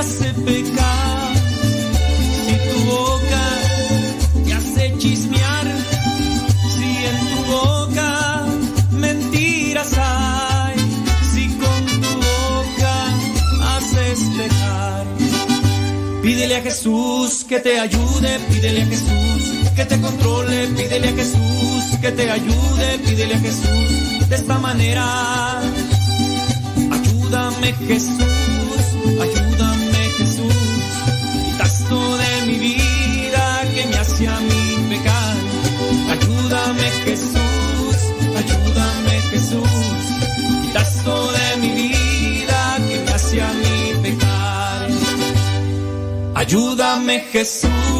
hace pecar, si tu boca te hace chismear, si en tu boca mentiras hay, si con tu boca haces pecar. Pídele a Jesús que te ayude, pídele a Jesús que te controle, pídele a Jesús que te ayude, pídele a Jesús de esta manera. Ayúdame Jesús, ayúdame Jesús, quitas tú de mi vida que me hace a mí pecar. Ayúdame Jesús,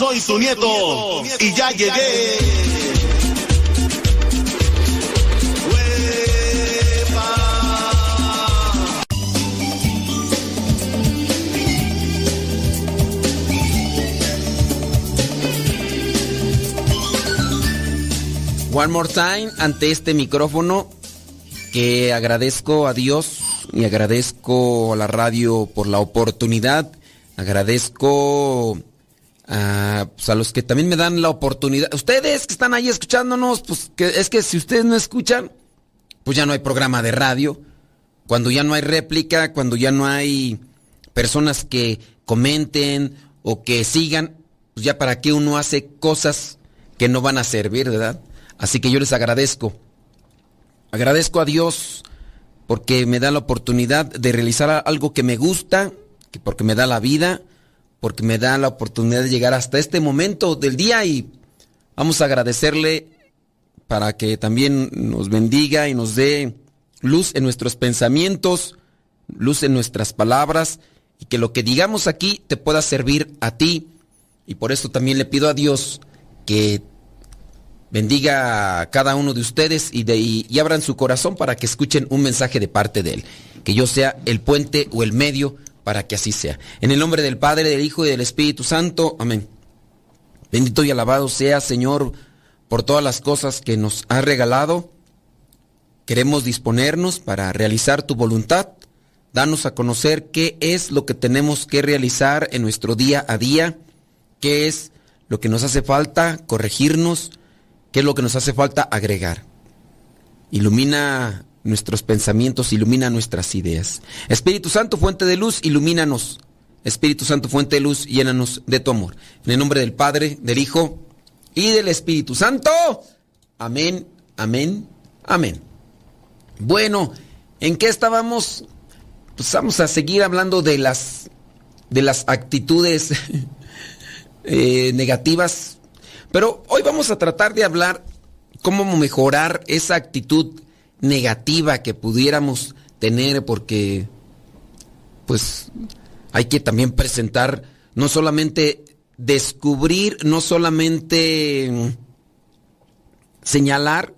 Soy tu nieto y ya llegué. One more time ante este micrófono que agradezco a Dios y agradezco a la radio por la oportunidad. Agradezco a, pues, a los que también me dan la oportunidad. Ustedes que están ahí escuchándonos, pues que, es que si ustedes no escuchan, pues ya no hay programa de radio. Cuando ya no hay réplica, cuando ya no hay personas que comenten o que sigan, pues ya para qué uno hace cosas que no van a servir, ¿verdad? Así que yo les agradezco. Agradezco a Dios porque me da la oportunidad de realizar algo que me gusta, que porque me da la vida, porque me da la oportunidad de llegar hasta este momento del día y vamos a agradecerle para que también nos bendiga y nos dé luz en nuestros pensamientos, luz en nuestras palabras y que lo que digamos aquí te pueda servir a ti. Y por eso también le pido a Dios que bendiga a cada uno de ustedes y, de, y, abran su corazón para que escuchen un mensaje de parte de Él. Que yo sea el puente o el medio para que así sea. En el nombre del Padre, del Hijo y del Espíritu Santo. Amén. Bendito y alabado sea, Señor, por todas las cosas que nos has regalado. Queremos disponernos para realizar tu voluntad. Danos a conocer qué es lo que tenemos que realizar en nuestro día a día, qué es lo que nos hace falta corregirnos, qué es lo que nos hace falta agregar. Ilumina nuestros pensamientos, ilumina nuestras ideas. Espíritu Santo, fuente de luz, ilumínanos. Espíritu Santo, fuente de luz, llénanos de tu amor. En el nombre del Padre, del Hijo y del Espíritu Santo. Amén, amén, amén. Bueno, ¿en qué estábamos? Pues vamos a seguir hablando de las de las actitudes eh, negativas, pero hoy vamos a tratar de hablar cómo mejorar esa actitud negativa que pudiéramos tener porque pues hay que también presentar no solamente descubrir, no solamente señalar,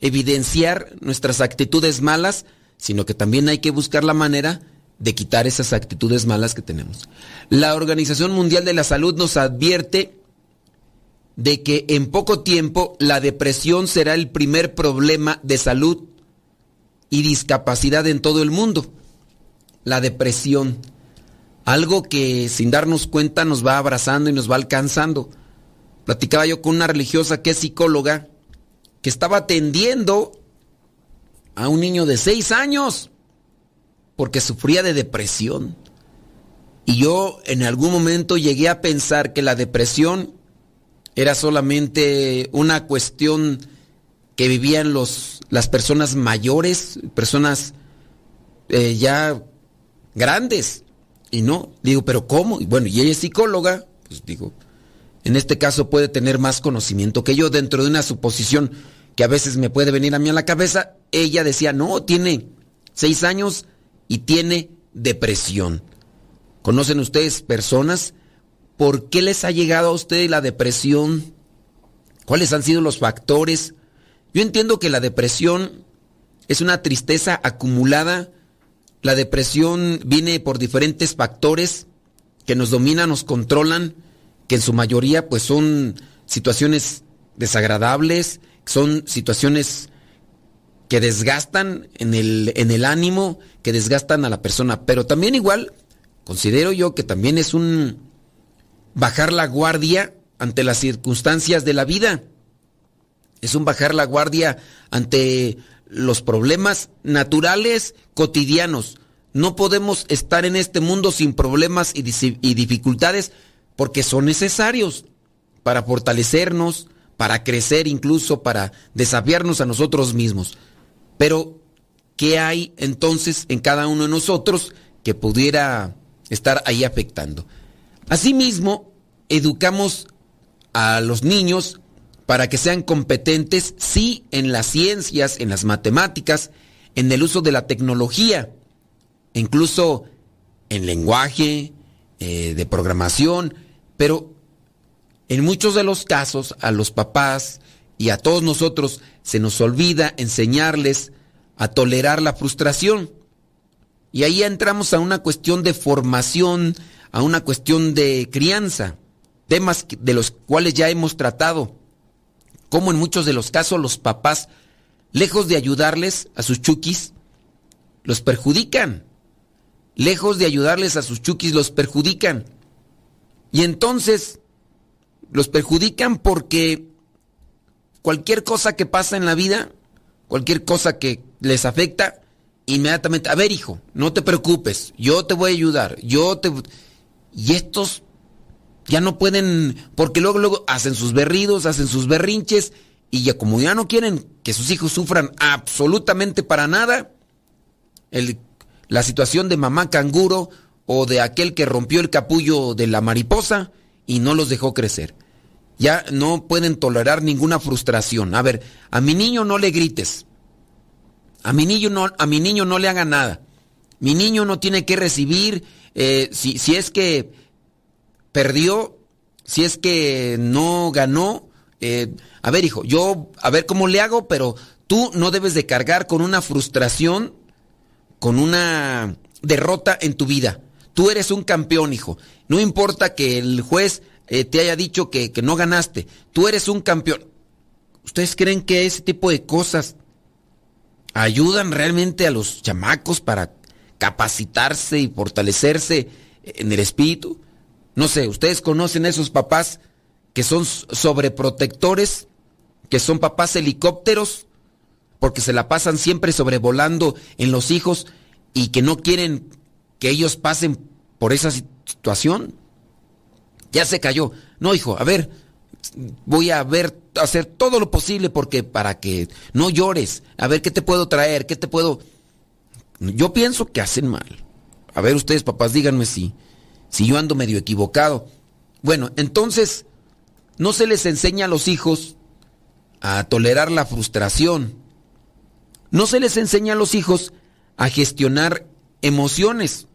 evidenciar nuestras actitudes malas, sino que también hay que buscar la manera de quitar esas actitudes malas que tenemos. La Organización Mundial de la Salud nos advierte de que en poco tiempo la depresión será el primer problema de salud y discapacidad en todo el mundo. La depresión, algo que sin darnos cuenta nos va abrazando y nos va alcanzando. Platicaba yo con una religiosa que es psicóloga, que estaba atendiendo a un niño de seis años porque sufría de depresión. Y yo en algún momento llegué a pensar que la depresión era solamente una cuestión que vivían los, las personas mayores, personas eh, ya grandes. Y no, digo, pero ¿cómo? Y bueno, y ella es psicóloga, pues digo, en este caso puede tener más conocimiento que yo dentro de una suposición que a veces me puede venir a mí a la cabeza. Ella decía, no, tiene seis años y tiene depresión. ¿Conocen ustedes personas? ¿Por qué les ha llegado a ustedes la depresión? ¿Cuáles han sido los factores? Yo entiendo que la depresión es una tristeza acumulada. La depresión viene por diferentes factores que nos dominan, nos controlan, que en su mayoría pues son situaciones desagradables, son situaciones que desgastan en el, en el ánimo, que desgastan a la persona. Pero también igual, considero yo que también es un bajar la guardia ante las circunstancias de la vida. Es un bajar la guardia ante los problemas naturales cotidianos. No podemos estar en este mundo sin problemas y, dificultades porque son necesarios para fortalecernos, para crecer incluso, para desafiarnos a nosotros mismos. Pero, ¿qué hay entonces en cada uno de nosotros que pudiera estar ahí afectando? Asimismo, educamos a los niños para que sean competentes, sí, en las ciencias, en las matemáticas, en el uso de la tecnología, incluso en lenguaje, eh, de programación, pero en muchos de los casos a los papás y a todos nosotros se nos olvida enseñarles a tolerar la frustración. Y ahí entramos a una cuestión de formación, a una cuestión de crianza, temas de los cuales ya hemos tratado. Como en muchos de los casos los papás, lejos de ayudarles a sus chukis, los perjudican. Lejos de ayudarles a sus chukis, los perjudican. Y entonces los perjudican porque cualquier cosa que pasa en la vida, cualquier cosa que les afecta, inmediatamente, a ver hijo, no te preocupes, yo te voy a ayudar, yo te... Y estos Ya no pueden, porque luego, luego hacen sus berridos, hacen sus berrinches, y ya como ya no quieren que sus hijos sufran absolutamente para nada, la situación de mamá canguro o de aquel que rompió el capullo de la mariposa y no los dejó crecer. Ya no pueden tolerar ninguna frustración. A ver, a mi niño no le grites. A mi niño no, a mi niño no le haga nada. Mi niño no tiene que recibir, eh, si, si es que perdió, si es que no ganó, eh, a ver hijo, yo a ver cómo le hago, pero tú no debes de cargar con una frustración, con una derrota en tu vida. Tú eres un campeón, hijo. No importa que el juez eh, te haya dicho que, que no ganaste, tú eres un campeón. ¿Ustedes creen que ese tipo de cosas ayudan realmente a los chamacos para capacitarse y fortalecerse en el espíritu? No sé, ¿ustedes conocen a esos papás que son sobreprotectores, que son papás helicópteros, porque se la pasan siempre sobrevolando en los hijos y que no quieren que ellos pasen por esa situación? Ya se cayó. No, hijo, a ver, voy a ver, hacer todo lo posible porque para que no llores. A ver qué te puedo traer, qué te puedo. Yo pienso que hacen mal. A ver, ustedes, papás, díganme si, si yo ando medio equivocado. Bueno, entonces, no se les enseña a los hijos a tolerar la frustración. No se les enseña a los hijos a gestionar emociones.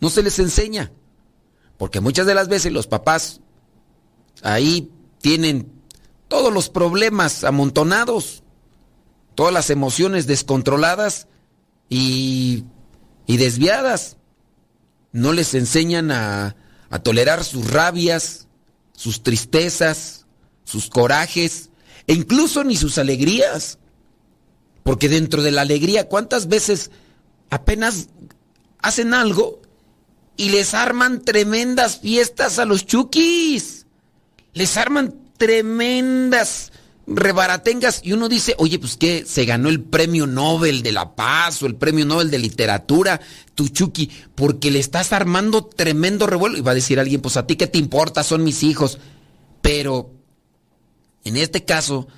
No se les enseña. Porque muchas de las veces los papás ahí tienen todos los problemas amontonados, todas las emociones descontroladas y, y desviadas. No les enseñan a, a tolerar sus rabias, sus tristezas, sus corajes, e incluso ni sus alegrías. Porque dentro de la alegría, ¿cuántas veces apenas hacen algo y les arman tremendas fiestas a los chukis? Les arman tremendas rebaratengas y uno dice, oye, pues que se ganó el premio Nobel de la Paz o el premio Nobel de Literatura, tu Chucky, porque le estás armando tremendo revuelo. Y va a decir alguien, pues a ti qué te importa, son mis hijos. Pero en este caso,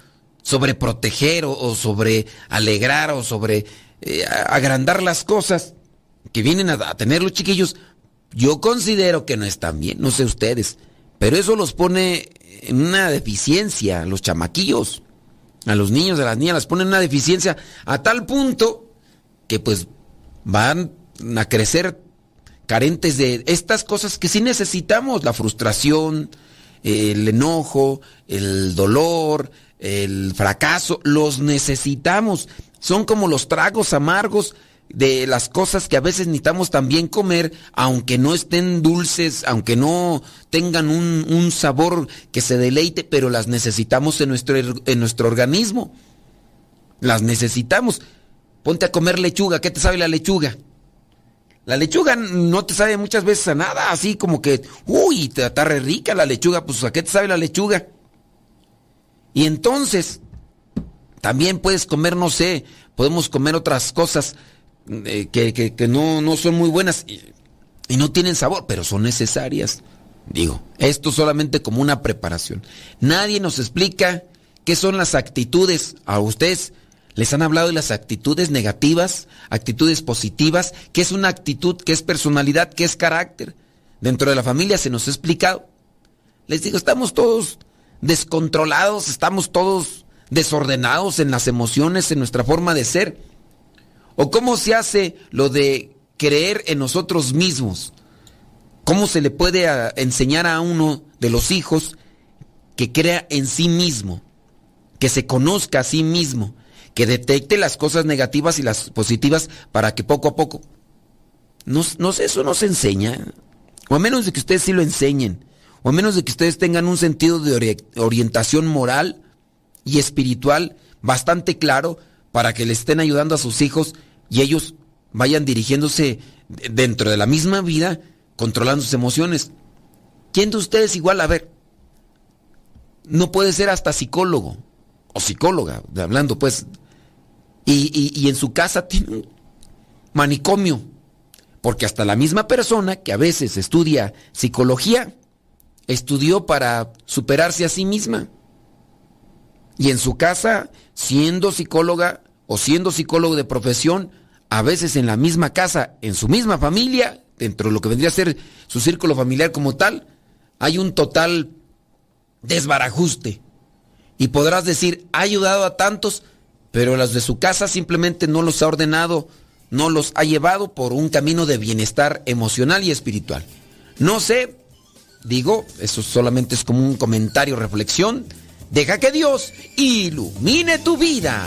sobre proteger o, sobre alegrar o sobre eh, agrandar las cosas que vienen a, a tener los chiquillos, yo considero que no están bien, no sé ustedes, pero eso los pone en una deficiencia a los chamaquillos, a los niños, a las niñas, las ponen en una deficiencia a tal punto que pues van a crecer carentes de estas cosas que sí necesitamos, la frustración, el enojo, el dolor, el fracaso, los necesitamos. Son como los tragos amargos de las cosas que a veces necesitamos también comer, aunque no estén dulces, aunque no tengan un, sabor que se deleite, pero las necesitamos en nuestro, en nuestro organismo. Las necesitamos. Ponte a comer lechuga, ¿qué te sabe la lechuga? La lechuga no te sabe muchas veces a nada, así como que, uy, te está re rica la lechuga, pues ¿a qué te sabe la lechuga? Y entonces, también puedes comer, no sé, podemos comer otras cosas eh, que, no, son muy buenas y, y, no tienen sabor, pero son necesarias. Digo, esto solamente como una preparación. Nadie nos explica qué son las actitudes. A ustedes les han hablado de las actitudes negativas, actitudes positivas, qué es una actitud, qué es personalidad, qué es carácter. Dentro de la familia se nos ha explicado. Les digo, estamos todos descontrolados, estamos todos desordenados en las emociones, en nuestra forma de ser. ¿O cómo se hace lo de creer en nosotros mismos? ¿Cómo se le puede enseñar a uno de los hijos que crea en sí mismo, que se conozca a sí mismo, que detecte las cosas negativas y las positivas para que poco a poco... No, no sé, eso no se enseña. O a menos de que ustedes sí lo enseñen. O a menos de que ustedes tengan un sentido de orientación moral y espiritual bastante claro para que le estén ayudando a sus hijos y ellos vayan dirigiéndose dentro de la misma vida, controlando sus emociones. ¿Quién de ustedes igual, a ver, no puede ser hasta psicólogo o psicóloga, hablando pues, y, y en su casa tiene un manicomio? Porque hasta la misma persona que a veces estudia psicología estudió para superarse a sí misma. Y en su casa, siendo psicóloga o siendo psicólogo de profesión, a veces en la misma casa, en su misma familia, dentro de lo que vendría a ser su círculo familiar como tal, hay un total desbarajuste. Y podrás decir, ha ayudado a tantos, pero las de su casa simplemente no los ha ordenado, no los ha llevado por un camino de bienestar emocional y espiritual. No sé, digo, eso solamente es como un comentario, reflexión. Deja que Dios ilumine tu vida.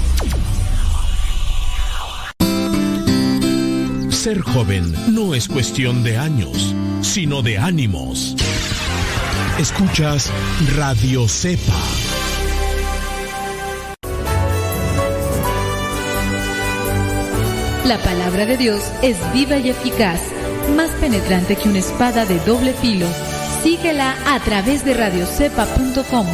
Ser joven no es cuestión de años, sino de ánimos. Escuchas Radio Cepa. La palabra de Dios es viva y eficaz, más penetrante que una espada de doble filo. Síguela a través de radiocepa.com.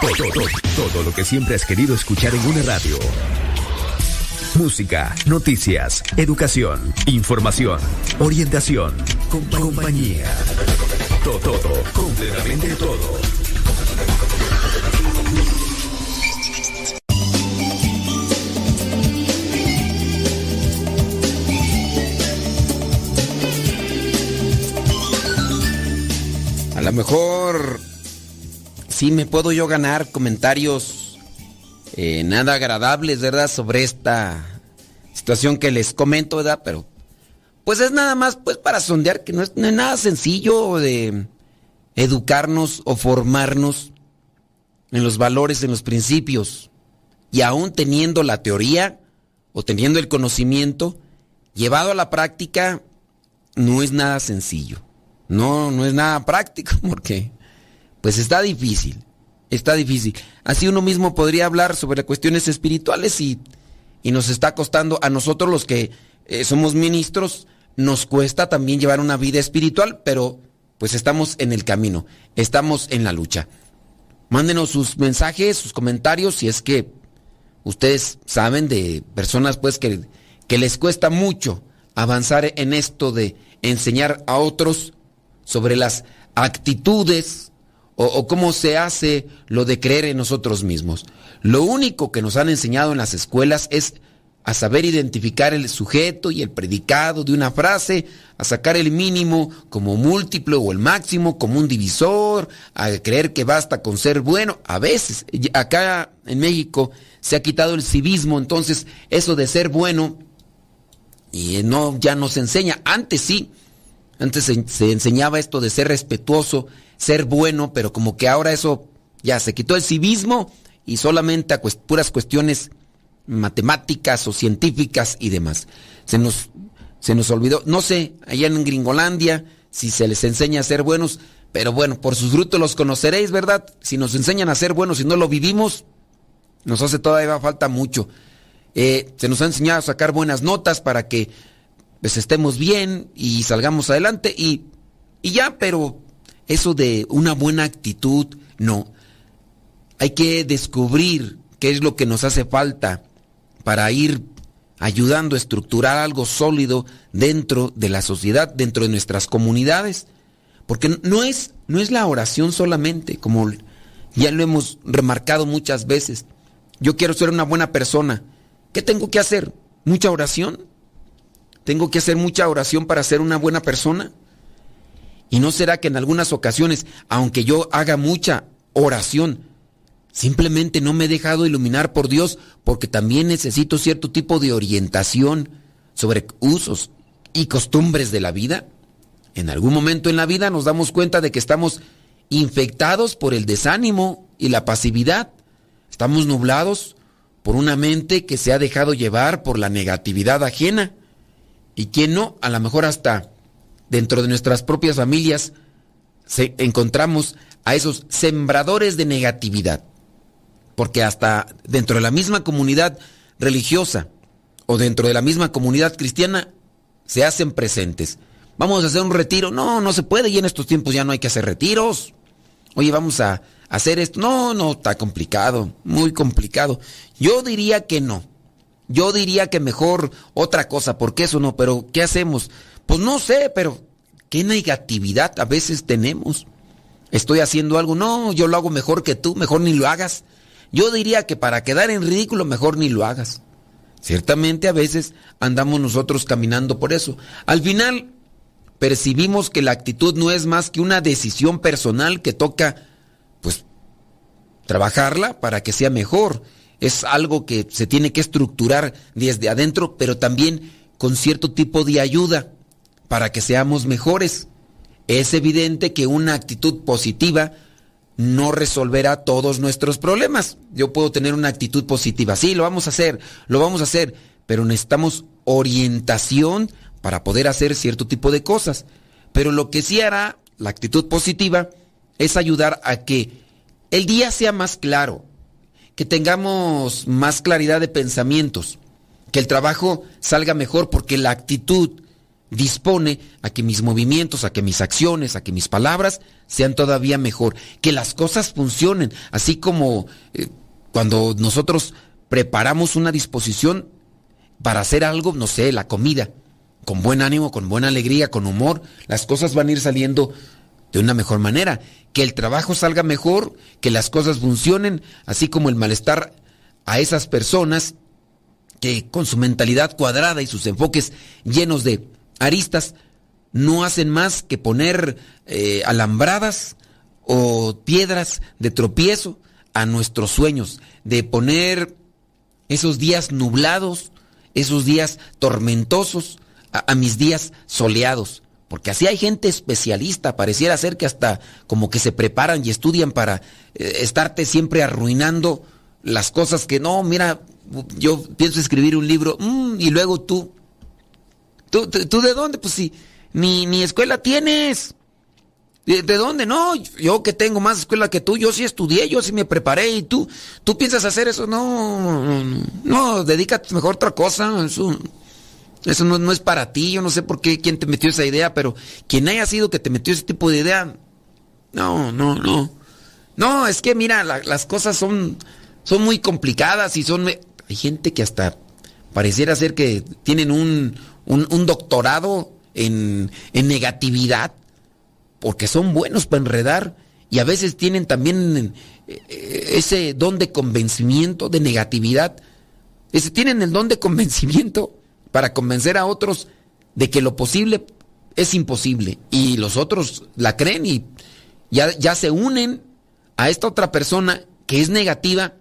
Todo, todo, todo lo que siempre has querido escuchar en una radio. Música, noticias, educación, información, orientación, compa- compañía. Todo, todo, completamente todo. A lo mejor sí me puedo yo ganar comentarios eh, nada agradables, ¿verdad? Sobre esta situación que les comento, ¿verdad? Pero pues es nada más pues para sondear que no es, no es nada sencillo de educarnos o formarnos en los valores, en los principios. Y aún teniendo la teoría o teniendo el conocimiento, llevado a la práctica, no es nada sencillo. No, no es nada práctico porque pues está difícil. Está difícil. Así uno mismo podría hablar sobre cuestiones espirituales y, y nos está costando a nosotros los que eh, somos ministros, nos cuesta también llevar una vida espiritual, pero pues estamos en el camino, estamos en la lucha. Mándenos sus mensajes, sus comentarios, si es que ustedes saben de personas pues que, que les cuesta mucho avanzar en esto de enseñar a otros sobre las actitudes o, cómo se hace lo de creer en nosotros mismos. Lo único que nos han enseñado en las escuelas es a saber identificar el sujeto y el predicado de una frase, a sacar el mínimo como múltiplo o el máximo como un divisor, a creer que basta con ser bueno. A veces, acá en México se ha quitado el civismo, entonces eso de ser bueno y no ya no se enseña. Antes sí, antes se, se enseñaba esto de ser respetuoso, ser bueno, pero como que ahora eso ya se quitó el civismo y solamente a puras cuestiones matemáticas o científicas y demás. Se nos, se nos olvidó, no sé, allá en Gringolandia, si se les enseña a ser buenos, pero bueno, por sus frutos los conoceréis, ¿verdad? Si nos enseñan a ser buenos y no lo vivimos, nos hace todavía falta mucho. Eh, se nos ha enseñado a sacar buenas notas para que pues estemos bien y salgamos adelante y, y ya, pero eso de una buena actitud, no. Hay que descubrir qué es lo que nos hace falta para ir ayudando a estructurar algo sólido dentro de la sociedad, dentro de nuestras comunidades. Porque no es, no es la oración solamente, como ya lo hemos remarcado muchas veces. Yo quiero ser una buena persona. ¿Qué tengo que hacer? ¿Mucha oración? ¿Tengo que hacer mucha oración para ser una buena persona? ¿Y no será que en algunas ocasiones, aunque yo haga mucha oración, simplemente no me he dejado iluminar por Dios porque también necesito cierto tipo de orientación sobre usos y costumbres de la vida? En algún momento en la vida nos damos cuenta de que estamos infectados por el desánimo y la pasividad. Estamos nublados por una mente que se ha dejado llevar por la negatividad ajena. Y quien no, a lo mejor hasta dentro de nuestras propias familias se, encontramos a esos sembradores de negatividad. Porque hasta dentro de la misma comunidad religiosa o dentro de la misma comunidad cristiana se hacen presentes. Vamos a hacer un retiro. No, no se puede y en estos tiempos ya no hay que hacer retiros. Oye, vamos a hacer esto. No, no, está complicado, muy complicado. Yo diría que no. Yo diría que mejor otra cosa, porque eso no, pero ¿qué hacemos? Pues no sé, pero qué negatividad a veces tenemos. Estoy haciendo algo, no, yo lo hago mejor que tú, mejor ni lo hagas. Yo diría que para quedar en ridículo, mejor ni lo hagas. Ciertamente a veces andamos nosotros caminando por eso. Al final, percibimos que la actitud no es más que una decisión personal que toca, pues, trabajarla para que sea mejor. Es algo que se tiene que estructurar desde adentro, pero también con cierto tipo de ayuda para que seamos mejores. Es evidente que una actitud positiva no resolverá todos nuestros problemas. Yo puedo tener una actitud positiva, sí, lo vamos a hacer, lo vamos a hacer, pero necesitamos orientación para poder hacer cierto tipo de cosas. Pero lo que sí hará la actitud positiva es ayudar a que el día sea más claro, que tengamos más claridad de pensamientos, que el trabajo salga mejor porque la actitud dispone a que mis movimientos, a que mis acciones, a que mis palabras sean todavía mejor, que las cosas funcionen, así como eh, cuando nosotros preparamos una disposición para hacer algo, no sé, la comida con buen ánimo, con buena alegría, con humor, las cosas van a ir saliendo de una mejor manera. Que el trabajo salga mejor, que las cosas funcionen, así como el malestar a esas personas que con su mentalidad cuadrada y sus enfoques llenos de aristas no hacen más que poner eh, alambradas o piedras de tropiezo a nuestros sueños, de poner esos días nublados, esos días tormentosos, a, mis días soleados. Porque así hay gente especialista, pareciera ser que hasta como que se preparan y estudian para eh, estarte siempre arruinando las cosas que no, mira, yo pienso escribir un libro mm, y luego tú, tú, tú, de dónde? Pues si ni, ni escuela tienes. ¿De, dónde? No, yo que tengo más escuela que tú, yo sí estudié, yo sí me preparé y tú, tú piensas hacer eso, no, no, dedícate mejor a otra cosa. Eso no, es para ti, yo no sé por qué, quién te metió esa idea, pero quien haya sido que te metió ese tipo de idea, no, no, no. No, es que mira, las cosas son, son muy complicadas y son... Hay gente que hasta pareciera ser que tienen un, un, doctorado en, en, negatividad, porque son buenos para enredar y a veces tienen también eh, ese don de convencimiento, de negatividad. Ese, tienen el don de convencimiento para convencer a otros de que lo posible es imposible. Y los otros la creen y ya, ya se unen a esta otra persona que es negativa,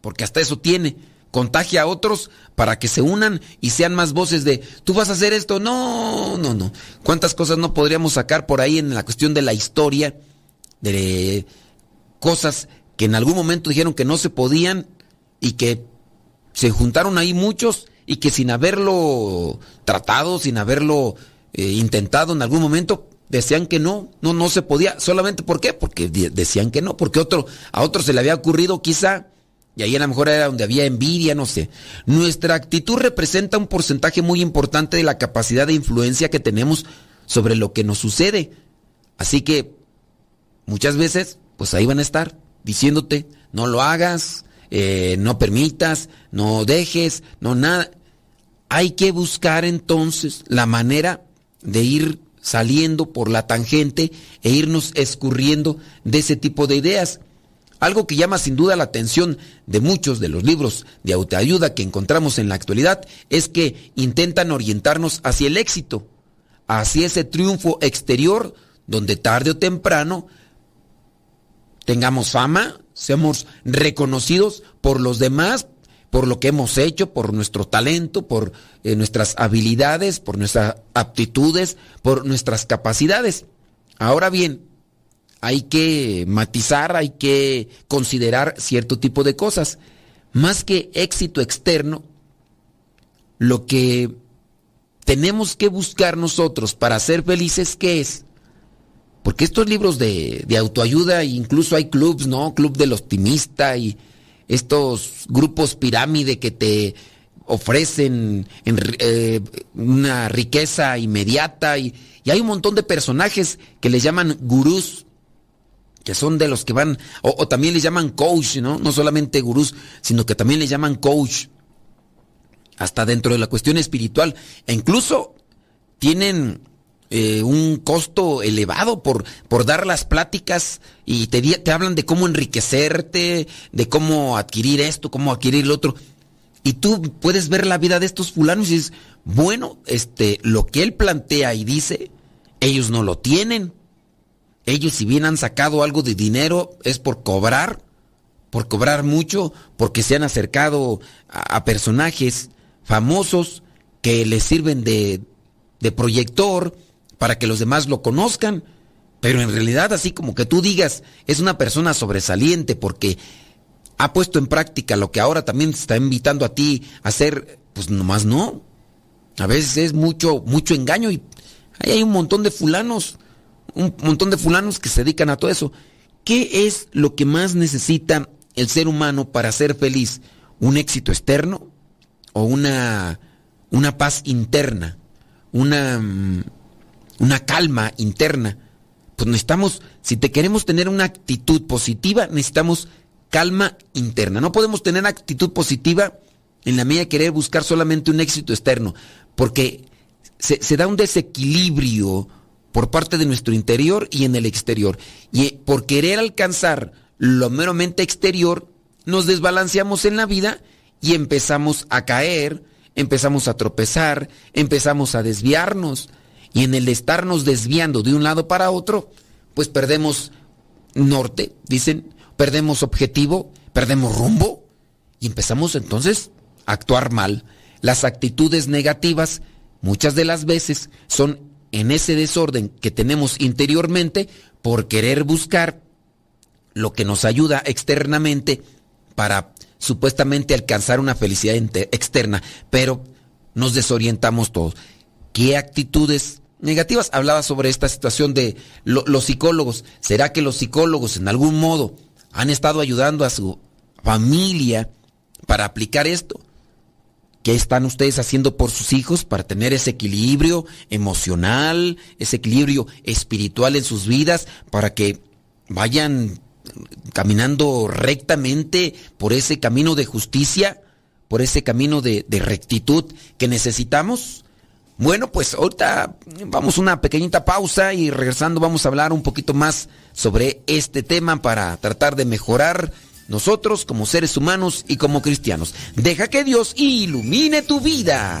porque hasta eso tiene, contagia a otros para que se unan y sean más voces de, tú vas a hacer esto, no, no, no. ¿Cuántas cosas no podríamos sacar por ahí en la cuestión de la historia, de cosas que en algún momento dijeron que no se podían y que se juntaron ahí muchos y que sin haberlo tratado, sin haberlo eh, intentado en algún momento, decían que no, no, no se podía. ¿Solamente por qué? Porque decían que no, porque otro, a otro se le había ocurrido quizá, y ahí a lo mejor era donde había envidia, no sé. Nuestra actitud representa un porcentaje muy importante de la capacidad de influencia que tenemos sobre lo que nos sucede. Así que muchas veces, pues ahí van a estar diciéndote, no lo hagas, eh, no permitas, no dejes, no nada. hay que buscar entonces la manera de ir saliendo por la tangente e irnos escurriendo de ese tipo de ideas. Algo que llama sin duda la atención de muchos de los libros de autoayuda que encontramos en la actualidad es que intentan orientarnos hacia el éxito, hacia ese triunfo exterior donde tarde o temprano tengamos fama, seamos reconocidos por los demás, por lo que hemos hecho, por nuestro talento, por eh, nuestras habilidades, por nuestras aptitudes, por nuestras capacidades. Ahora bien, hay que matizar, hay que considerar cierto tipo de cosas. Más que éxito externo, lo que tenemos que buscar nosotros para ser felices, ¿qué es? Porque estos libros de, de autoayuda, incluso hay clubs, ¿no? Club del optimista y estos grupos pirámide que te ofrecen eh, una riqueza inmediata y, hay un montón de personajes que les llaman gurús, que son de los que van, o, o, también les llaman coach, ¿no? No solamente gurús, sino que también les llaman coach, hasta dentro de la cuestión espiritual, e incluso tienen eh, un costo elevado por, por dar las pláticas y te, te hablan de cómo enriquecerte, de cómo adquirir esto, cómo adquirir lo otro. Y tú puedes ver la vida de estos fulanos y dices, bueno, este, lo que él plantea y dice, ellos no lo tienen. Ellos si bien han sacado algo de dinero es por cobrar, por cobrar mucho, porque se han acercado a, personajes famosos que les sirven de, de proyector, para que los demás lo conozcan. Pero en realidad así como que tú digas, es una persona sobresaliente porque ha puesto en práctica lo que ahora también te está invitando a ti a hacer, pues nomás no. A veces es mucho, mucho engaño y ahí hay un montón de fulanos, un montón de fulanos que se dedican a todo eso. ¿Qué es lo que más necesita el ser humano para ser feliz? ¿Un éxito externo o una, una paz interna? Una mm, una calma interna. Pues necesitamos, si te queremos tener una actitud positiva, necesitamos calma interna. No podemos tener actitud positiva en la medida de querer buscar solamente un éxito externo, porque se, se, da un desequilibrio por parte de nuestro interior y en el exterior. Y eh, por querer alcanzar lo meramente exterior, nos desbalanceamos en la vida y empezamos a caer, empezamos a tropezar, empezamos a desviarnos. Y en el estarnos desviando de un lado para otro, pues perdemos norte, dicen, perdemos objetivo, perdemos rumbo y empezamos entonces a actuar mal. Las actitudes negativas muchas de las veces son en ese desorden que tenemos interiormente por querer buscar lo que nos ayuda externamente para supuestamente alcanzar una felicidad externa, pero nos desorientamos todos. ¿Qué actitudes negativas. Hablaba sobre esta situación de los psicólogos. ¿Será que los psicólogos en algún modo han estado ayudando a su familia para aplicar esto? ¿Qué están ustedes haciendo por sus hijos para tener ese equilibrio emocional, ese equilibrio espiritual en sus vidas, para que vayan caminando rectamente por ese camino de justicia, por ese camino de, de rectitud que necesitamos? Bueno, pues ahorita vamos una pequeñita pausa y regresando vamos a hablar un poquito más sobre este tema para tratar de mejorar nosotros como seres humanos y como cristianos. Deja que Dios ilumine tu vida.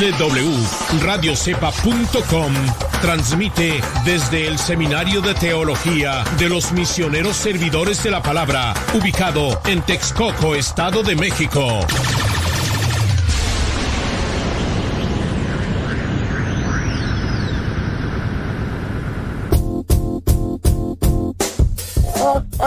www.radiocepa.com transmite desde el Seminario de Teología de los Misioneros Servidores de la Palabra, ubicado en Texcoco, Estado de México.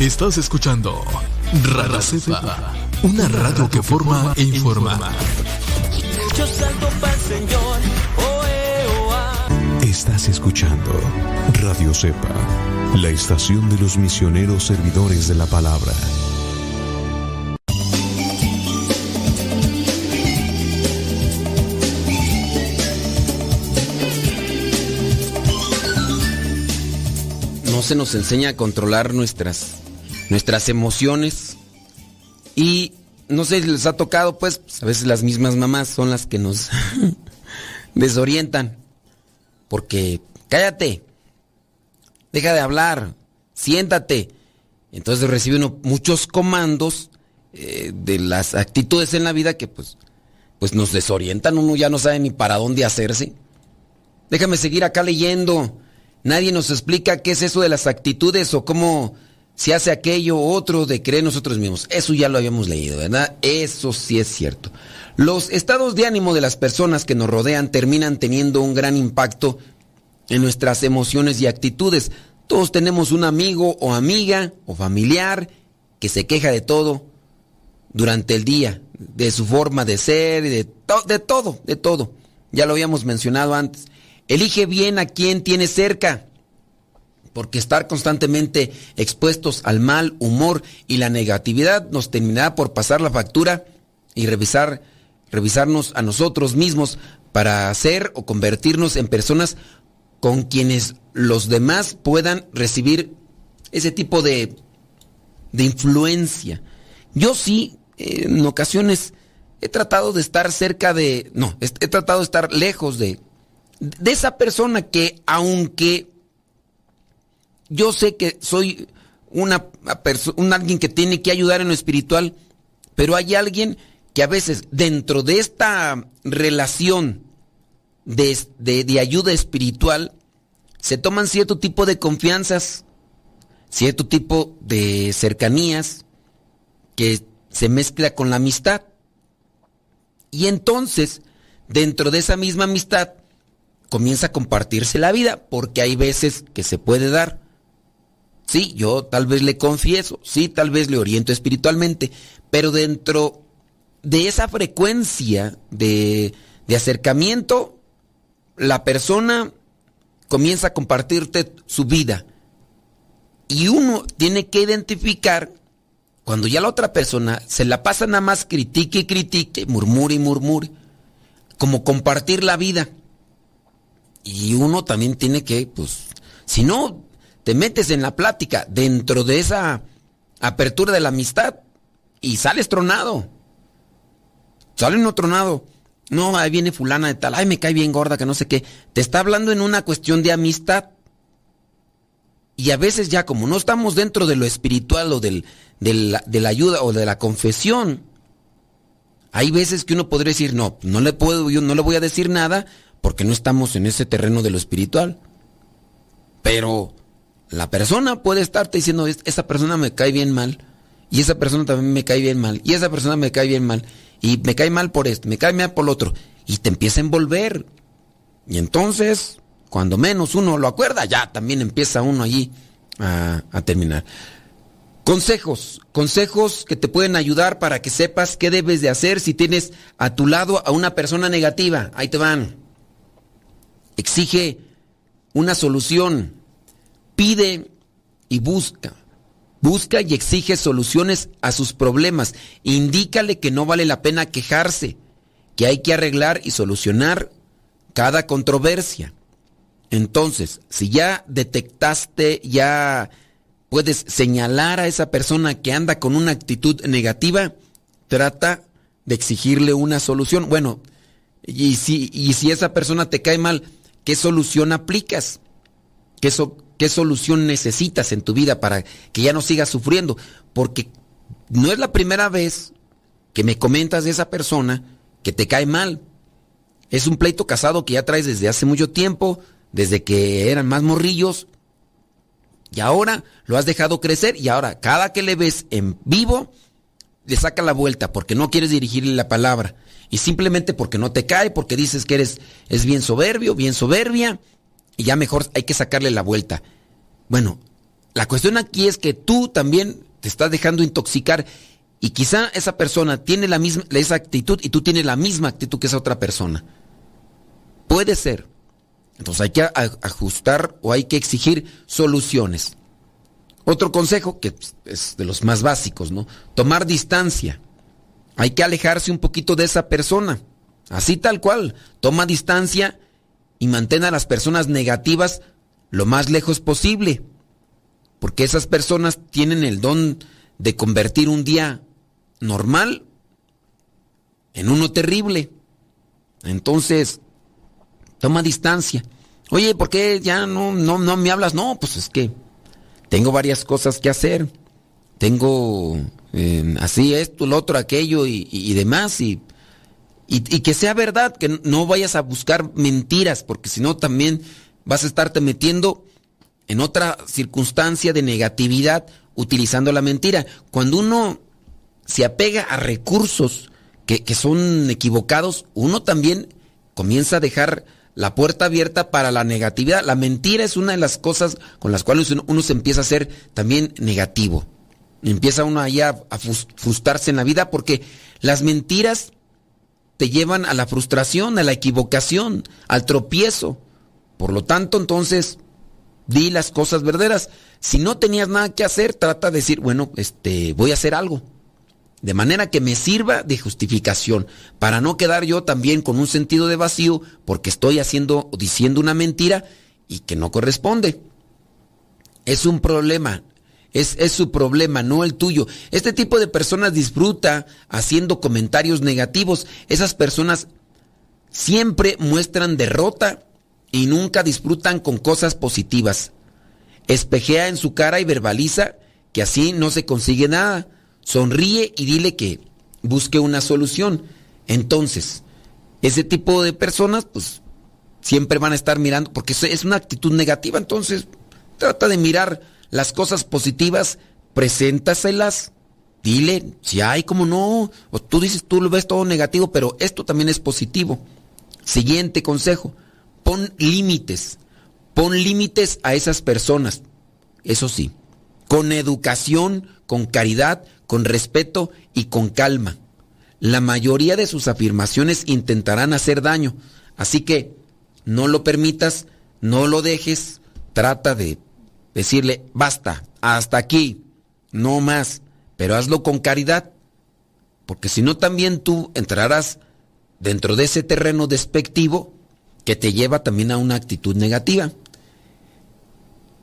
Estás escuchando Radio Cepa, una radio que forma e informa. Estás escuchando Radio Cepa, la estación de los misioneros servidores de la palabra. No se nos enseña a controlar nuestras nuestras emociones. Y no sé si les ha tocado, pues, a veces las mismas mamás son las que nos desorientan. Porque, cállate, deja de hablar, siéntate. Entonces recibe uno muchos comandos eh, de las actitudes en la vida que pues, pues nos desorientan, uno ya no sabe ni para dónde hacerse. Déjame seguir acá leyendo. Nadie nos explica qué es eso de las actitudes o cómo se hace aquello otro de creer nosotros mismos. Eso ya lo habíamos leído, ¿verdad? Eso sí es cierto. Los estados de ánimo de las personas que nos rodean terminan teniendo un gran impacto en nuestras emociones y actitudes. Todos tenemos un amigo o amiga o familiar que se queja de todo durante el día, de su forma de ser, de, de todo, de todo. Ya lo habíamos mencionado antes. Elige bien a quien tienes cerca porque estar constantemente expuestos al mal humor y la negatividad nos terminará por pasar la factura y revisar, revisarnos a nosotros mismos para hacer o convertirnos en personas con quienes los demás puedan recibir ese tipo de, de influencia. Yo sí, en ocasiones, he tratado de estar cerca de, no, he tratado de estar lejos de, de esa persona que aunque yo sé que soy una un alguien que tiene que ayudar en lo espiritual, pero hay alguien que a veces dentro de esta relación de, de, ayuda espiritual se toman cierto tipo de confianzas, cierto tipo de cercanías que se mezcla con la amistad. Y entonces, dentro de esa misma amistad, comienza a compartirse la vida, porque hay veces que se puede dar Sí, yo tal vez le confieso, sí, tal vez le oriento espiritualmente, pero dentro de esa frecuencia de, de acercamiento, la persona comienza a compartirte su vida. Y uno tiene que identificar cuando ya la otra persona se la pasa nada más critique y critique, murmure y murmure, como compartir la vida. Y uno también tiene que, pues, si no, te metes en la plática dentro de esa apertura de la amistad y sales tronado. Sale uno tronado. No, ahí viene fulana de tal, ay, me cae bien gorda, que no sé qué. Te está hablando en una cuestión de amistad. Y a veces ya como no estamos dentro de lo espiritual o del, de la ayuda o de la confesión, hay veces que uno podría decir, no, no le puedo, yo no le voy a decir nada porque no estamos en ese terreno de lo espiritual. Pero la persona puede estarte diciendo, esa persona me cae bien mal, y esa persona también me cae bien mal, y esa persona me cae bien mal, y me cae mal por esto, me cae mal por lo otro, y te empieza a envolver. Y entonces, cuando menos uno lo acuerda, ya también empieza uno allí a, a terminar. Consejos, consejos que te pueden ayudar para que sepas qué debes de hacer si tienes a tu lado a una persona negativa. Ahí te van. Exige una solución pide y busca. Busca y exige soluciones a sus problemas. Indícale que no vale la pena quejarse, que hay que arreglar y solucionar cada controversia. Entonces, si ya detectaste, ya puedes señalar a esa persona que anda con una actitud negativa, trata de exigirle una solución. Bueno, y si, y si esa persona te cae mal, ¿qué solución aplicas? ¿Qué, qué solución necesitas en tu vida para que ya no sigas sufriendo. Porque no es la primera vez que me comentas de esa persona que te cae mal. Es un pleito casado que ya traes desde hace mucho tiempo, desde que eran más morrillos. Y ahora lo has dejado crecer y ahora cada que le ves en vivo, le saca la vuelta porque no quieres dirigirle la palabra. Y simplemente porque no te cae, porque dices que eres es bien soberbio, bien soberbia, y ya mejor hay que sacarle la vuelta. Bueno, la cuestión aquí es que tú también te estás dejando intoxicar y quizá esa persona tiene la misma esa actitud y tú tienes la misma actitud que esa otra persona. Puede ser. Entonces hay que ajustar o hay que exigir soluciones. Otro consejo, que es de los más básicos, ¿no? Tomar distancia. Hay que alejarse un poquito de esa persona. Así tal cual. Toma distancia y mantén a las personas negativas lo más lejos posible. Porque esas personas tienen el don de convertir un día normal en uno terrible. Entonces, toma distancia. Oye, ¿por qué ya no, no, no me hablas? No, pues es que tengo varias cosas que hacer. Tengo eh, así esto, lo otro, aquello y, demás. Y, y, que sea verdad, que no vayas a buscar mentiras, porque si no también vas a estarte metiendo en otra circunstancia de negatividad utilizando la mentira. Cuando uno se apega a recursos que, que son equivocados, uno también comienza a dejar la puerta abierta para la negatividad. La mentira es una de las cosas con las cuales uno, se empieza a ser también negativo. Empieza uno ahí a, frustrarse en la vida porque las mentiras te llevan a la frustración, a la equivocación, al tropiezo. Por lo tanto, entonces, di las cosas verdaderas. Si no tenías nada que hacer, trata de decir, bueno, este, voy a hacer algo. De manera que me sirva de justificación, para no quedar yo también con un sentido de vacío porque estoy haciendo o diciendo una mentira y que no corresponde. Es un problema, es, es, su problema, no el tuyo. Este tipo de personas disfruta haciendo comentarios negativos. Esas personas siempre muestran derrota y nunca disfrutan con cosas positivas. Espejea en su cara y verbaliza que así no se consigue nada sonríe y dile que busque una solución. Entonces, ese tipo de personas, pues, siempre van a estar mirando, porque es una actitud negativa, entonces, trata de mirar las cosas positivas, preséntaselas, dile, si hay, como no, o tú dices, tú lo ves todo negativo, pero esto también es positivo. Siguiente consejo, pon límites, pon límites a esas personas, eso sí, con educación, con caridad, con respeto y con calma. La mayoría de sus afirmaciones intentarán hacer daño, así que no lo permitas, no lo dejes, trata de decirle, basta, hasta aquí, no más, pero hazlo con caridad, porque si no también tú entrarás dentro de ese terreno despectivo que te lleva también a una actitud negativa.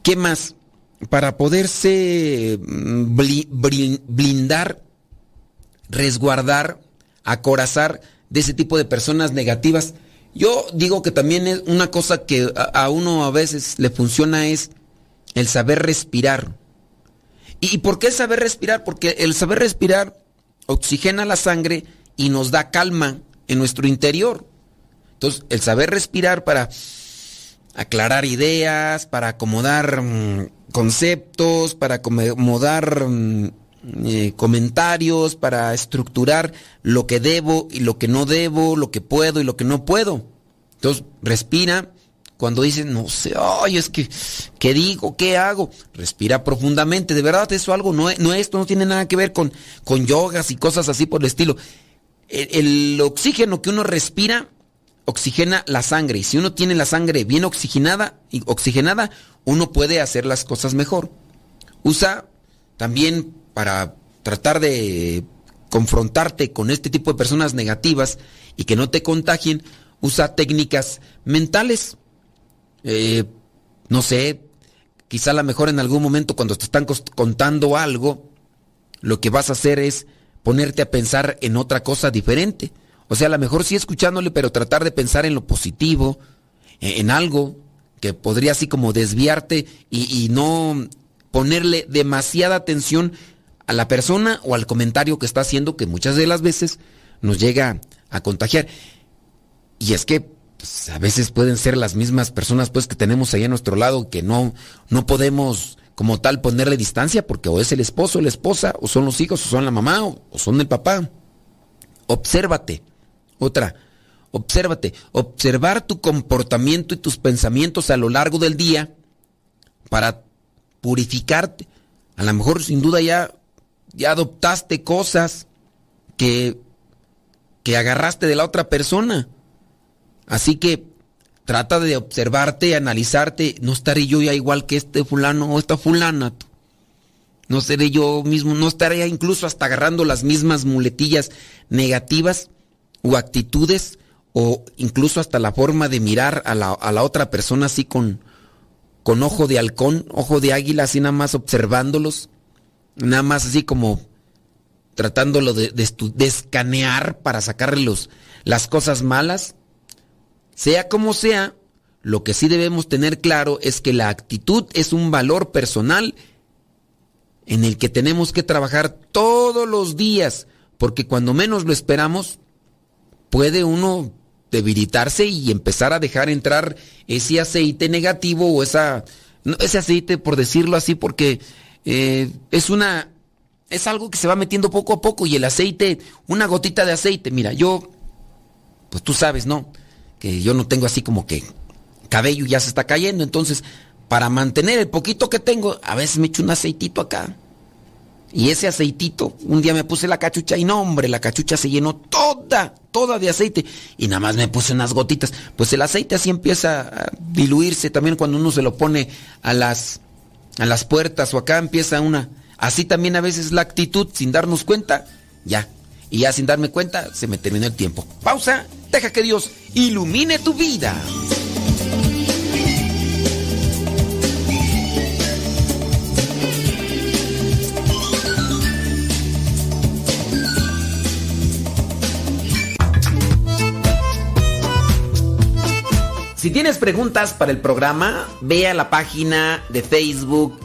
¿Qué más? para poderse mm, blindar, resguardar, acorazar de ese tipo de personas negativas. Yo digo que también es una cosa que a uno a veces le funciona es el saber respirar. ¿Y por qué saber respirar? Porque el saber respirar oxigena la sangre y nos da calma en nuestro interior. Entonces, el saber respirar para aclarar ideas, para acomodar mm, conceptos, para acomodar mm, eh, comentarios, para estructurar lo que debo y lo que no debo, lo que puedo y lo que no puedo. Entonces, respira. Cuando dices, no sé, ay, es que, ¿qué digo? ¿Qué hago? Respira profundamente. De verdad, eso algo no, no esto no tiene nada que ver con, con yogas y cosas así por el estilo. el oxígeno que uno respira oxigena la sangre y si uno tiene la sangre bien oxigenada, oxigenada, uno puede hacer las cosas mejor. Usa también para tratar de confrontarte con este tipo de personas negativas y que no te contagien, usa técnicas mentales. Eh, no sé, quizá a lo mejor en algún momento cuando te están contando algo, lo que vas a hacer es ponerte a pensar en otra cosa diferente o sea, a lo mejor sí escuchándole, pero tratar de pensar en lo positivo, en algo porque podría así como desviarte y, y no ponerle demasiada atención a la persona o al comentario que está haciendo que muchas de las veces nos llega a contagiar. Y es que pues, a veces pueden ser las mismas personas pues que tenemos ahí a nuestro lado que no, no podemos como tal ponerle distancia porque o es el esposo la esposa o son los hijos o son la mamá o, o son el papá. Obsérvate. Otra, obsérvate. Observar tu comportamiento y tus pensamientos a lo largo del día para purificarte. A lo mejor sin duda ya, ya adoptaste cosas que, que agarraste de la otra persona. Así que trata de observarte, analizarte. No estaré yo ya igual que este fulano o esta fulana. No seré yo mismo, no estaré ya incluso hasta agarrando las mismas muletillas negativas o actitudes o incluso hasta la forma de mirar a la, a la otra persona así con, con ojo de halcón, ojo de águila, así nada más observándolos, nada más así como tratándolo de, de, de escanear para sacarle los, las cosas malas. Sea como sea, lo que sí debemos tener claro es que la actitud es un valor personal en el que tenemos que trabajar todos los días, porque cuando menos lo esperamos, puede uno debilitarse y empezar a dejar entrar ese aceite negativo o esa ese aceite por decirlo así porque eh, es una es algo que se va metiendo poco a poco y el aceite una gotita de aceite. Mira yo pues tú sabes no yo no tengo así como que cabello ya se está cayendo entonces para mantener el poquito que tengo a veces me echo un aceitito acá y ese aceitito, un día me puse la cachucha y no, hombre, la cachucha se llenó toda, toda de aceite. Y nada más me puse unas gotitas. Pues el aceite así empieza a diluirse también cuando uno se lo pone a las, a las puertas o acá empieza una. Así también a veces la actitud, sin darnos cuenta, ya. Y ya sin darme cuenta, se me terminó el tiempo. Pausa, deja que Dios ilumine tu vida. Si tienes preguntas para el programa, ve a la página de Facebook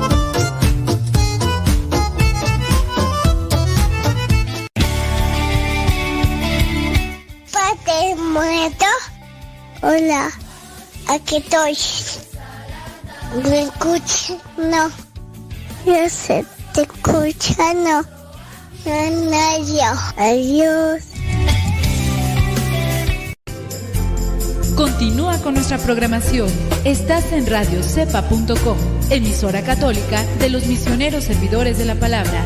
Hola, aquí estoy. ¿Me escuchas? No. Yo sé, te escucha, no. No, yo. Adiós. Continúa con nuestra programación. Estás en radiocepa.com, emisora católica de los misioneros servidores de la palabra.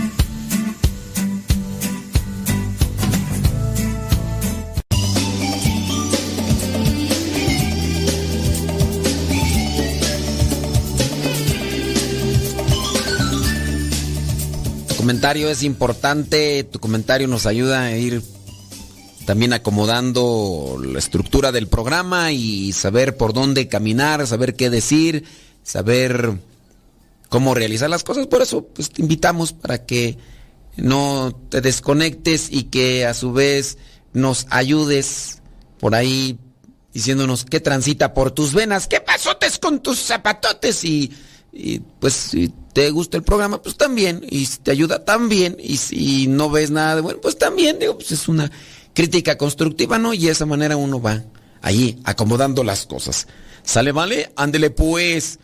Comentario es importante, tu comentario nos ayuda a ir también acomodando la estructura del programa y saber por dónde caminar, saber qué decir, saber cómo realizar las cosas. Por eso pues, te invitamos para que no te desconectes y que a su vez nos ayudes por ahí diciéndonos qué transita por tus venas, qué pasotes con tus zapatotes y, pues te gusta el programa, pues también, y si te ayuda también, y si no ves nada de bueno, pues también, digo, pues es una crítica constructiva, ¿no? Y de esa manera uno va allí acomodando las cosas. ¿Sale, vale? Ándele pues.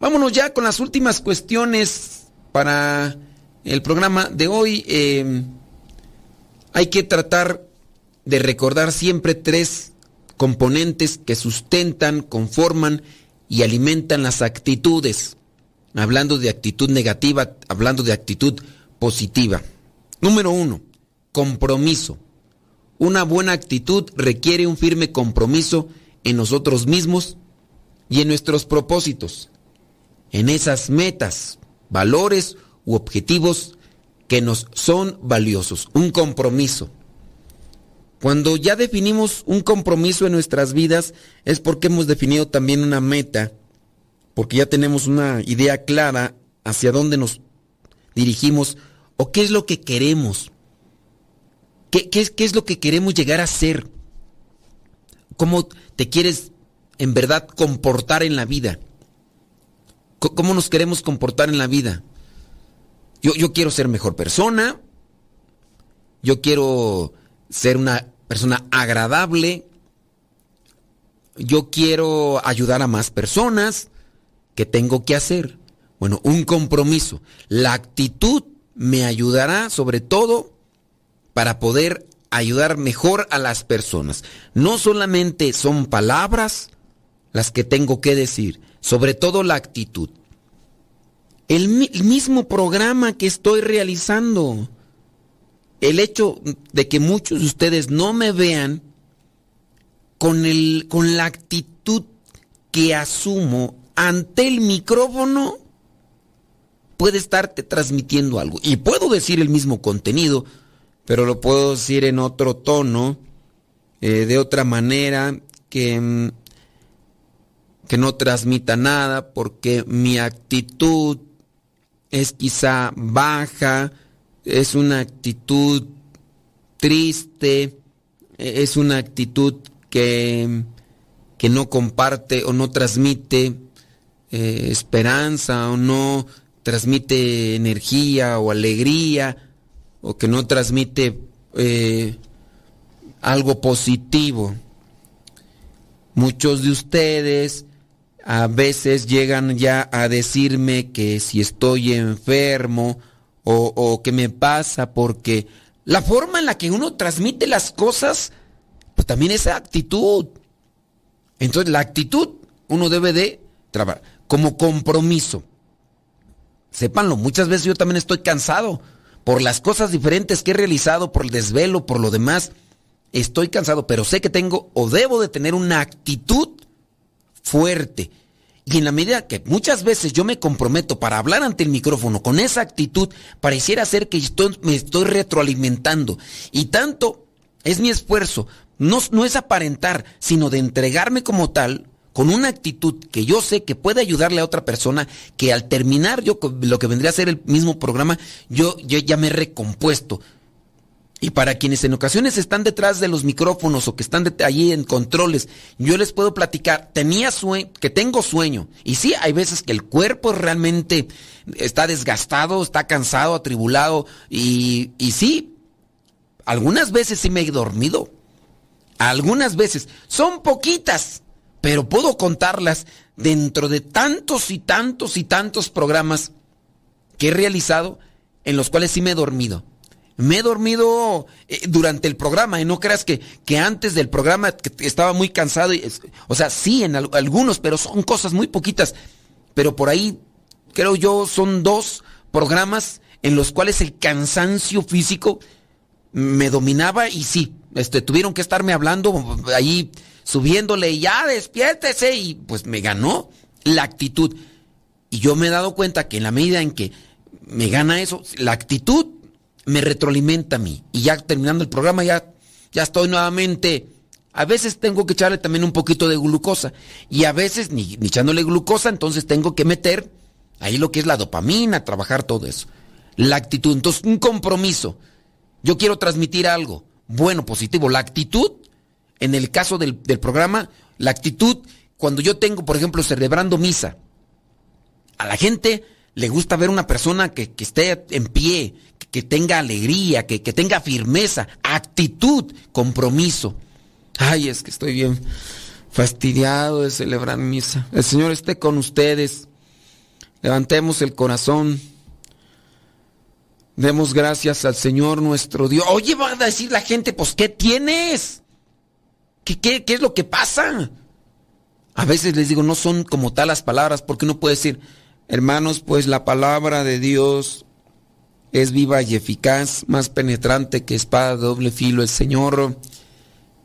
Vámonos ya con las últimas cuestiones para el programa de hoy. Eh, hay que tratar de recordar siempre tres componentes que sustentan, conforman y alimentan las actitudes. Hablando de actitud negativa, hablando de actitud positiva. Número uno, compromiso. Una buena actitud requiere un firme compromiso en nosotros mismos y en nuestros propósitos, en esas metas, valores u objetivos que nos son valiosos. Un compromiso. Cuando ya definimos un compromiso en nuestras vidas es porque hemos definido también una meta, porque ya tenemos una idea clara hacia dónde nos dirigimos o qué es lo que queremos. ¿Qué, qué, qué es lo que queremos llegar a ser? ¿Cómo te quieres en verdad comportar en la vida? ¿Cómo nos queremos comportar en la vida? Yo, yo quiero ser mejor persona, yo quiero ser una persona agradable. Yo quiero ayudar a más personas. ¿Qué tengo que hacer? Bueno, un compromiso. La actitud me ayudará sobre todo para poder ayudar mejor a las personas. No solamente son palabras las que tengo que decir, sobre todo la actitud. El, mismo programa que estoy realizando el hecho de que muchos de ustedes no me vean con, el, con la actitud que asumo ante el micrófono, puede estarte transmitiendo algo. Y puedo decir el mismo contenido, pero lo puedo decir en otro tono, eh, de otra manera, que, mm, que no transmita nada, porque mi actitud es quizá baja, es una actitud triste, es una actitud que, que no comparte o no transmite eh, esperanza o no transmite energía o alegría o que no transmite eh, algo positivo. Muchos de ustedes a veces llegan ya a decirme que si estoy enfermo, o, o qué me pasa, porque la forma en la que uno transmite las cosas, pues también es actitud. Entonces la actitud uno debe de trabajar como compromiso. Sépanlo, muchas veces yo también estoy cansado por las cosas diferentes que he realizado, por el desvelo, por lo demás. Estoy cansado, pero sé que tengo o debo de tener una actitud fuerte y en la medida que muchas veces yo me comprometo para hablar ante el micrófono con esa actitud, pareciera ser que me estoy retroalimentando. Y tanto es mi esfuerzo, no, no es aparentar, sino de entregarme como tal, con una actitud que yo sé que puede ayudarle a otra persona, que al terminar yo lo que vendría a ser el mismo programa, yo, yo ya me he recompuesto. Y para quienes en ocasiones están detrás de los micrófonos o que están allí en controles, yo les puedo platicar, tenía sueño, que tengo sueño. Y sí, hay veces que el cuerpo realmente está desgastado, está cansado, atribulado. Y, y sí, algunas veces sí me he dormido. Algunas veces. Son poquitas, pero puedo contarlas dentro de tantos y tantos y tantos programas que he realizado en los cuales sí me he dormido. Me he dormido eh, durante el programa y no creas que, que antes del programa estaba muy cansado. Y, o sea, sí, en algunos, pero son cosas muy poquitas. Pero por ahí, creo yo, son dos programas en los cuales el cansancio físico me dominaba y sí, este, tuvieron que estarme hablando ahí, subiéndole, ya despiértese, y pues me ganó la actitud. Y yo me he dado cuenta que en la medida en que me gana eso, la actitud me retroalimenta a mí. Y ya terminando el programa ya, ya estoy nuevamente... A veces tengo que echarle también un poquito de glucosa. Y a veces ni, ni echándole glucosa, entonces tengo que meter ahí lo que es la dopamina, trabajar todo eso. La actitud. Entonces, un compromiso. Yo quiero transmitir algo bueno, positivo. La actitud, en el caso del, del programa, la actitud, cuando yo tengo, por ejemplo, celebrando misa, a la gente le gusta ver una persona que, que esté en pie, que tenga alegría, que, que tenga firmeza, actitud, compromiso. Ay, es que estoy bien fastidiado de celebrar misa. El Señor esté con ustedes. Levantemos el corazón. Demos gracias al Señor nuestro Dios. Oye, va a decir la gente, pues, ¿qué tienes? ¿Qué, qué, qué es lo que pasa? A veces les digo, no son como tal las palabras, porque uno puede decir, hermanos, pues la palabra de Dios es viva y eficaz, más penetrante que espada de doble filo. El Señor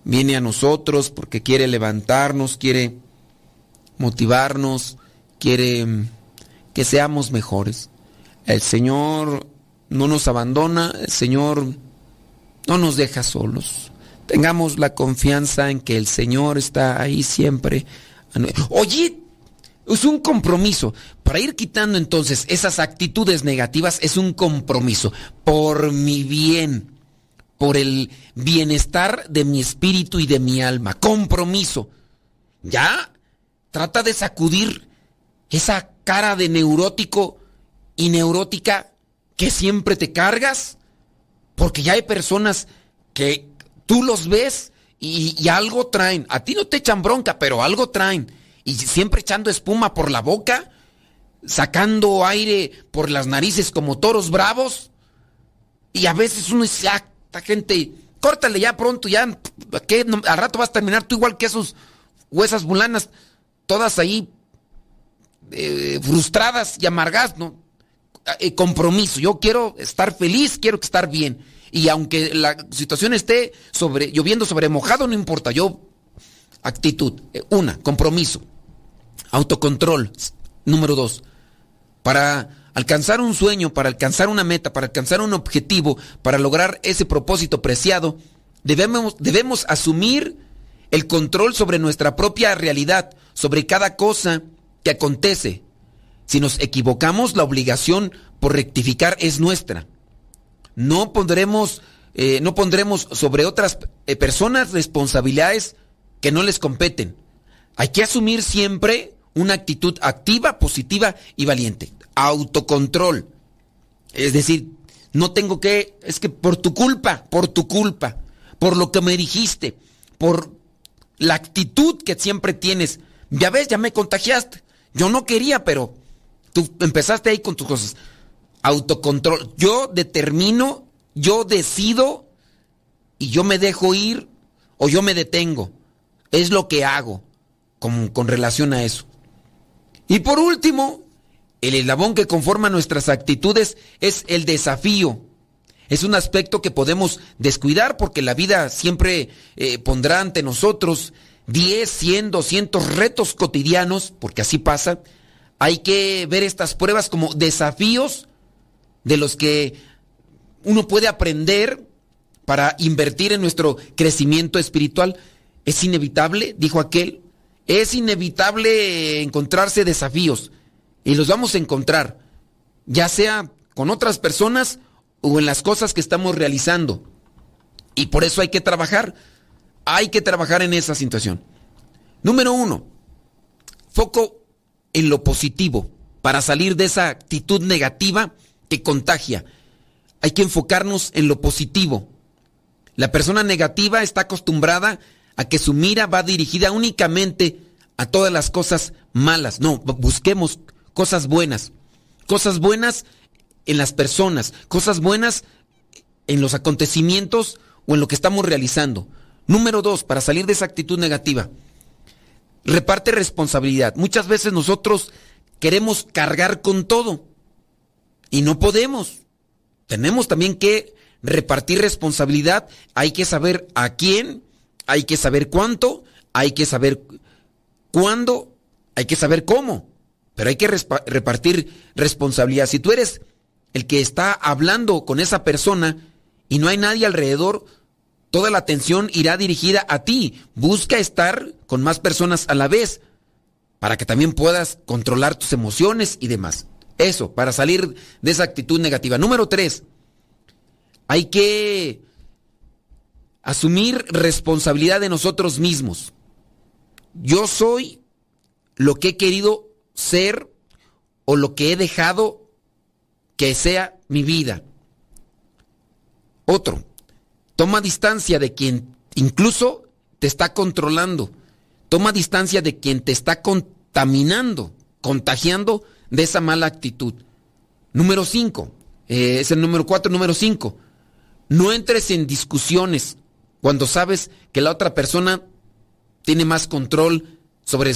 viene a nosotros porque quiere levantarnos, quiere motivarnos, quiere mm, que seamos mejores. El Señor no nos abandona, el Señor no nos deja solos. Tengamos la confianza en que el Señor está ahí siempre. Oye, es un compromiso. Para ir quitando entonces esas actitudes negativas es un compromiso por mi bien, por el bienestar de mi espíritu y de mi alma. Compromiso. Ya trata de sacudir esa cara de neurótico y neurótica que siempre te cargas, porque ya hay personas que tú los ves y, algo traen. A ti no te echan bronca, pero algo traen. Y siempre echando espuma por la boca, sacando aire por las narices como toros bravos. Y a veces uno dice, ah, esta gente, córtale ya pronto, ya, que al rato vas a terminar tú igual que esos huesas bulanas, todas ahí eh, frustradas y amargadas, ¿no? Eh, compromiso. Yo quiero estar feliz, quiero estar bien. Y aunque la situación esté sobre, lloviendo sobre mojado, no importa. Yo, actitud. Eh, una, compromiso. Autocontrol. Número dos. Para alcanzar un sueño, para alcanzar una meta, para alcanzar un objetivo, para lograr ese propósito preciado, debemos, debemos asumir el control sobre nuestra propia realidad, sobre cada cosa que acontece, si nos equivocamos, la obligación por rectificar es nuestra. No pondremos, eh, no pondremos sobre otras eh, personas responsabilidades que no les competen. Hay que asumir siempre una actitud activa, positiva y valiente. Autocontrol. Es decir, no tengo que, es que por tu culpa, por tu culpa, por lo que me dijiste, por la actitud que siempre tienes. Ya ves, ya me contagiaste. Yo no quería, pero Tú empezaste ahí con tus cosas. Autocontrol. Yo determino, yo decido y yo me dejo ir o yo me detengo. Es lo que hago con, con relación a eso. Y por último, el eslabón que conforma nuestras actitudes es el desafío. Es un aspecto que podemos descuidar porque la vida siempre eh, pondrá ante nosotros 10, 100, 200 retos cotidianos, porque así pasa, hay que ver estas pruebas como desafíos de los que uno puede aprender para invertir en nuestro crecimiento espiritual. Es inevitable, dijo aquel, es inevitable encontrarse desafíos y los vamos a encontrar, ya sea con otras personas o en las cosas que estamos realizando. Y por eso hay que trabajar, hay que trabajar en esa situación. Número uno, foco en lo positivo para salir de esa actitud negativa que contagia. Hay que enfocarnos en lo positivo. La persona negativa está acostumbrada a que su mira va dirigida únicamente a todas las cosas malas. No, busquemos cosas buenas. Cosas buenas en las personas, cosas buenas en los acontecimientos o en lo que estamos realizando. Número dos, para salir de esa actitud negativa, reparte responsabilidad. Muchas veces nosotros queremos cargar con todo y no podemos. Tenemos también que repartir responsabilidad. Hay que saber a quién, hay que saber cuánto, hay que saber cuándo, hay que saber cómo. Pero hay que repartir responsabilidad. Si tú eres el que está hablando con esa persona y no hay nadie alrededor, toda la atención irá dirigida a ti. Busca estar con más personas a la vez para que también puedas controlar tus emociones y demás. Eso, para salir de esa actitud negativa. Número tres, hay que asumir responsabilidad de nosotros mismos. Yo soy lo que he querido ser o lo que he dejado que sea mi vida. Otro, Toma distancia de quien incluso te está controlando. Toma distancia de quien te está contaminando, contagiando de esa mala actitud. Número 5. Eh, es el número cuatro, número cinco. No entres en discusiones cuando sabes que la otra persona tiene más control sobre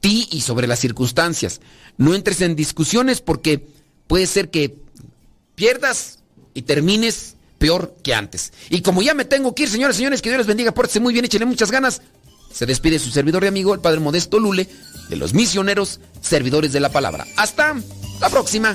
ti y sobre las circunstancias. No entres en discusiones porque puede ser que pierdas y termines peor que antes. Y como ya me tengo que ir, señores, señores, que Dios les bendiga, pórtense muy bien, échenle muchas ganas. Se despide su servidor y amigo, el Padre Modesto Lule, de los misioneros servidores de la palabra. Hasta la próxima.